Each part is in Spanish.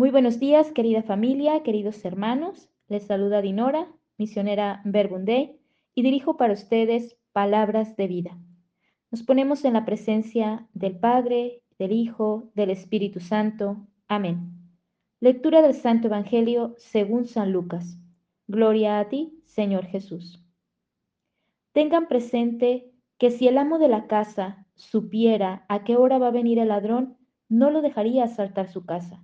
Muy buenos días, querida familia, queridos hermanos. Les saluda Dinora, misionera Verbunday, y dirijo para ustedes palabras de vida. Nos ponemos en la presencia del Padre, del Hijo, del Espíritu Santo. Amén. Lectura del Santo Evangelio según San Lucas. Gloria a ti, Señor Jesús. Tengan presente que si el amo de la casa supiera a qué hora va a venir el ladrón, no lo dejaría asaltar su casa.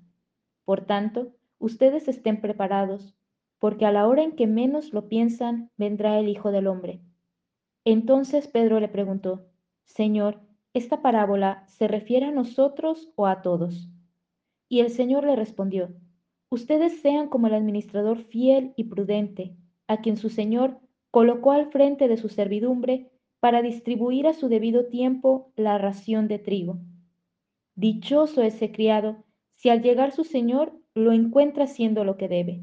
Por tanto, ustedes estén preparados, porque a la hora en que menos lo piensan, vendrá el Hijo del Hombre. Entonces Pedro le preguntó, Señor, ¿esta parábola se refiere a nosotros o a todos? Y el Señor le respondió, Ustedes sean como el administrador fiel y prudente, a quien su Señor colocó al frente de su servidumbre para distribuir a su debido tiempo la ración de trigo. Dichoso ese criado si al llegar su señor lo encuentra haciendo lo que debe.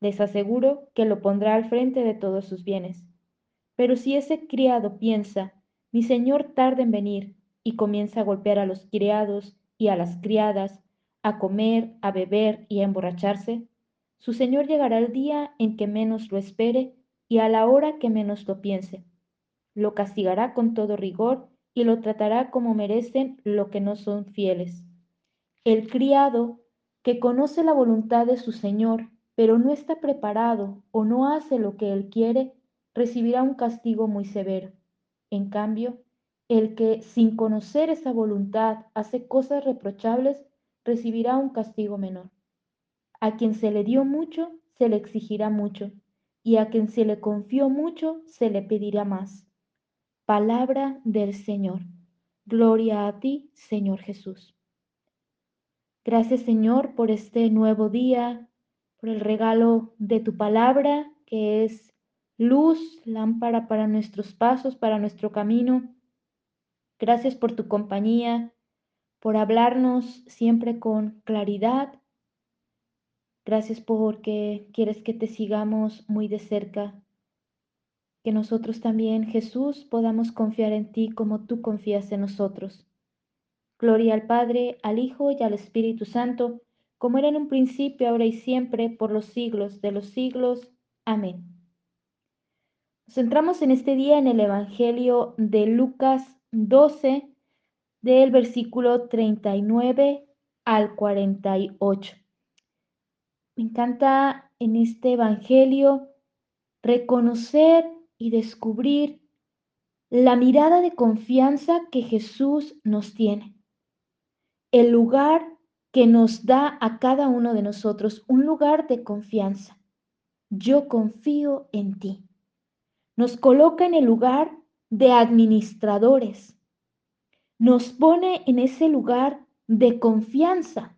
Les aseguro que lo pondrá al frente de todos sus bienes. Pero si ese criado piensa, mi señor tarda en venir, y comienza a golpear a los criados y a las criadas, a comer, a beber y a emborracharse, su señor llegará el día en que menos lo espere y a la hora que menos lo piense. Lo castigará con todo rigor y lo tratará como merecen lo que no son fieles. El criado que conoce la voluntad de su Señor, pero no está preparado o no hace lo que él quiere, recibirá un castigo muy severo. En cambio, el que sin conocer esa voluntad hace cosas reprochables, recibirá un castigo menor. A quien se le dio mucho, se le exigirá mucho, y a quien se le confió mucho, se le pedirá más. Palabra del Señor. Gloria a ti, Señor Jesús. Gracias Señor por este nuevo día, por el regalo de tu palabra, que es luz, lámpara para nuestros pasos, para nuestro camino. Gracias por tu compañía, por hablarnos siempre con claridad. Gracias porque quieres que te sigamos muy de cerca. Que nosotros también, Jesús, podamos confiar en ti como tú confías en nosotros. Gloria al Padre, al Hijo y al Espíritu Santo, como era en un principio, ahora y siempre, por los siglos de los siglos. Amén. Nos centramos en este día en el Evangelio de Lucas 12, del versículo 39 al 48. Me encanta en este Evangelio reconocer y descubrir la mirada de confianza que Jesús nos tiene el lugar que nos da a cada uno de nosotros, un lugar de confianza. Yo confío en ti. Nos coloca en el lugar de administradores. Nos pone en ese lugar de confianza.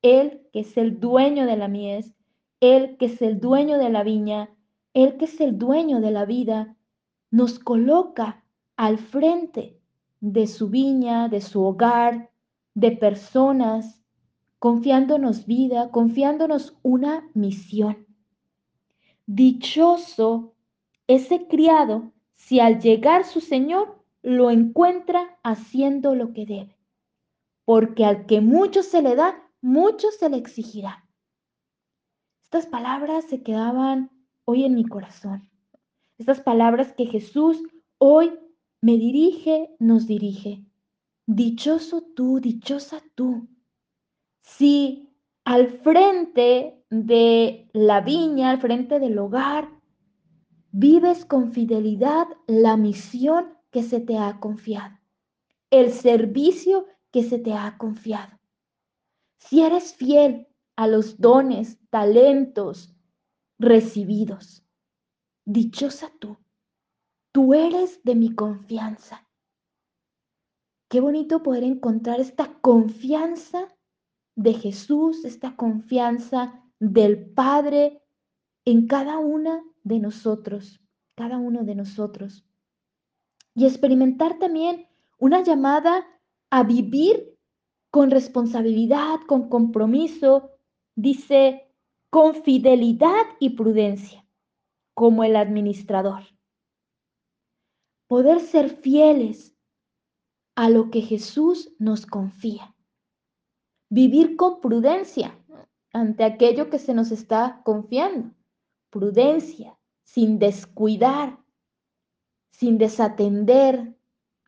Él que es el dueño de la mies, Él que es el dueño de la viña, Él que es el dueño de la vida, nos coloca al frente de su viña, de su hogar, de personas, confiándonos vida, confiándonos una misión. Dichoso ese criado si al llegar su Señor lo encuentra haciendo lo que debe, porque al que mucho se le da, mucho se le exigirá. Estas palabras se quedaban hoy en mi corazón. Estas palabras que Jesús hoy me dirige, nos dirige. Dichoso tú, dichosa tú. Si al frente de la viña, al frente del hogar, vives con fidelidad la misión que se te ha confiado, el servicio que se te ha confiado. Si eres fiel a los dones, talentos recibidos, dichosa tú, tú eres de mi confianza. Qué bonito poder encontrar esta confianza de Jesús, esta confianza del Padre en cada una de nosotros, cada uno de nosotros. Y experimentar también una llamada a vivir con responsabilidad, con compromiso, dice, con fidelidad y prudencia, como el administrador. Poder ser fieles a lo que Jesús nos confía. Vivir con prudencia. ante aquello que se nos está confiando. Prudencia, sin descuidar, sin desatender,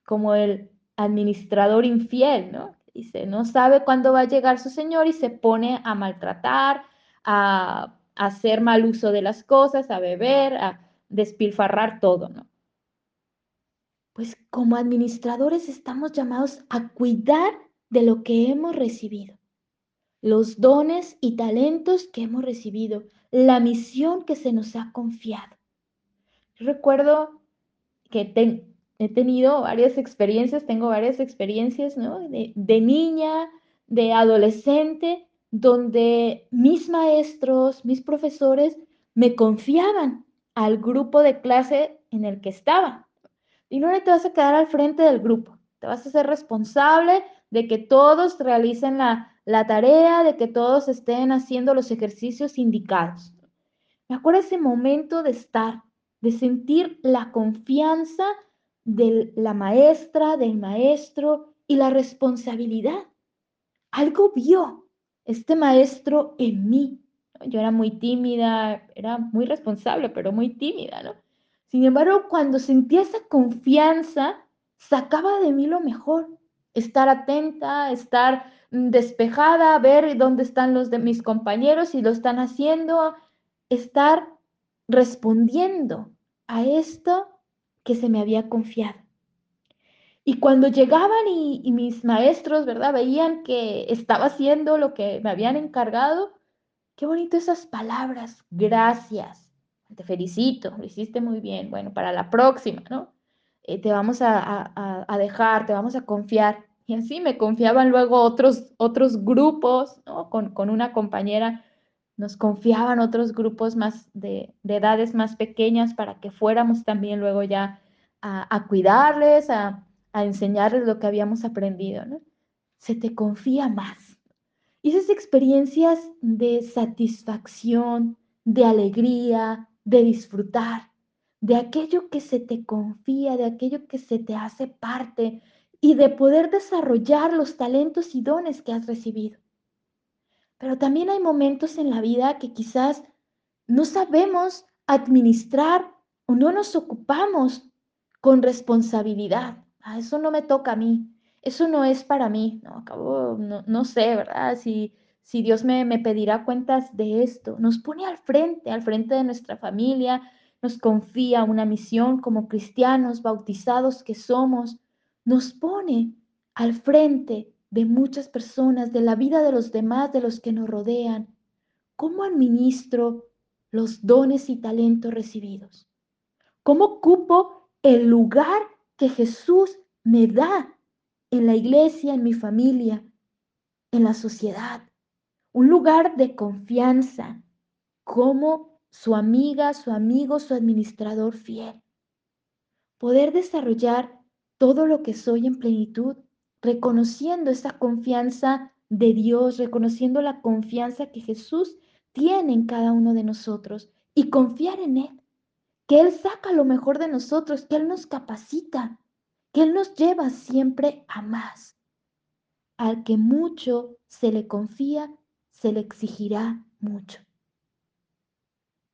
como el administrador infiel, ¿no? Dice, no sabe cuándo va a llegar su Señor y se pone a maltratar, a, hacer mal uso de las cosas, a beber, a despilfarrar todo, ¿no? Pues como administradores estamos llamados a cuidar de lo que hemos recibido, los dones y talentos que hemos recibido, la misión que se nos ha confiado. recuerdo que he tenido varias experiencias, tengo varias experiencias, ¿no? De, niña, de adolescente, donde mis maestros, mis profesores me confiaban al grupo de clase en el que estaba. Y no te vas a quedar al frente del grupo, te vas a ser responsable de que todos realicen la, la tarea, de que todos estén haciendo los ejercicios indicados. Me acuerdo ese momento de estar, de sentir la confianza de la maestra, del maestro y la responsabilidad. Algo vio este maestro en mí. Yo era muy tímida, era muy responsable, pero muy tímida, ¿no? Sin embargo, cuando sentía esa confianza, sacaba de mí lo mejor. Estar atenta, estar mm, despejada, ver dónde están los de mis compañeros, si lo están haciendo, estar respondiendo a esto que se me había confiado. Y cuando llegaban y, mis maestros, ¿verdad? Veían que estaba haciendo lo que me habían encargado, qué bonito esas palabras, gracias, te felicito, lo hiciste muy bien, bueno, para la próxima, ¿no? Eh, te vamos a, dejar, te vamos a confiar. Y así me confiaban luego otros, otros grupos, ¿no? Con, con una compañera nos confiaban otros grupos más de, edades más pequeñas para que fuéramos también luego ya a, cuidarles, a, a, enseñarles lo que habíamos aprendido, ¿no? Se te confía más. Y esas experiencias de satisfacción, de alegría, de disfrutar, de aquello que se te confía, de aquello que se te hace parte y de poder desarrollar los talentos y dones que has recibido. Pero también hay momentos en la vida que quizás no sabemos administrar o no nos ocupamos con responsabilidad. Ah, eso no me toca a mí, eso no es para mí. No, acabo, no, sé, ¿verdad? Si, si Dios me, me pedirá cuentas de esto. Nos pone al frente, al frente de nuestra familia, nos confía una misión como cristianos bautizados que somos, nos pone al frente de muchas personas, de la vida de los demás, de los que nos rodean. ¿Cómo administro los dones y talentos recibidos? ¿Cómo ocupo el lugar que Jesús me da en la iglesia, en mi familia, en la sociedad? Un lugar de confianza, como su amiga, su amigo, su administrador fiel. Poder desarrollar todo lo que soy en plenitud reconociendo esa confianza de Dios, reconociendo la confianza que Jesús tiene en cada uno de nosotros y confiar en Él, que Él saca lo mejor de nosotros, que Él nos capacita, que Él nos lleva siempre a más. Al que mucho se le confía, se le exigirá mucho.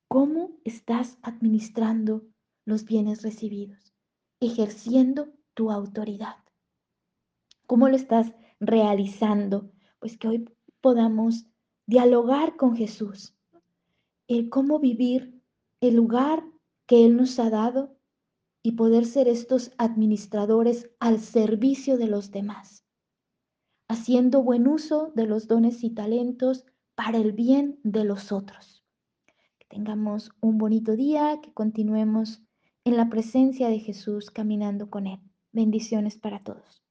¿Cómo estás administrando los bienes recibidos? Ejerciendo tu autoridad. ¿Cómo lo estás realizando? Pues que hoy podamos dialogar con Jesús. El cómo vivir el lugar que Él nos ha dado y poder ser estos administradores al servicio de los demás, haciendo buen uso de los dones y talentos para el bien de los otros. Que tengamos un bonito día, que continuemos en la presencia de Jesús caminando con Él. Bendiciones para todos.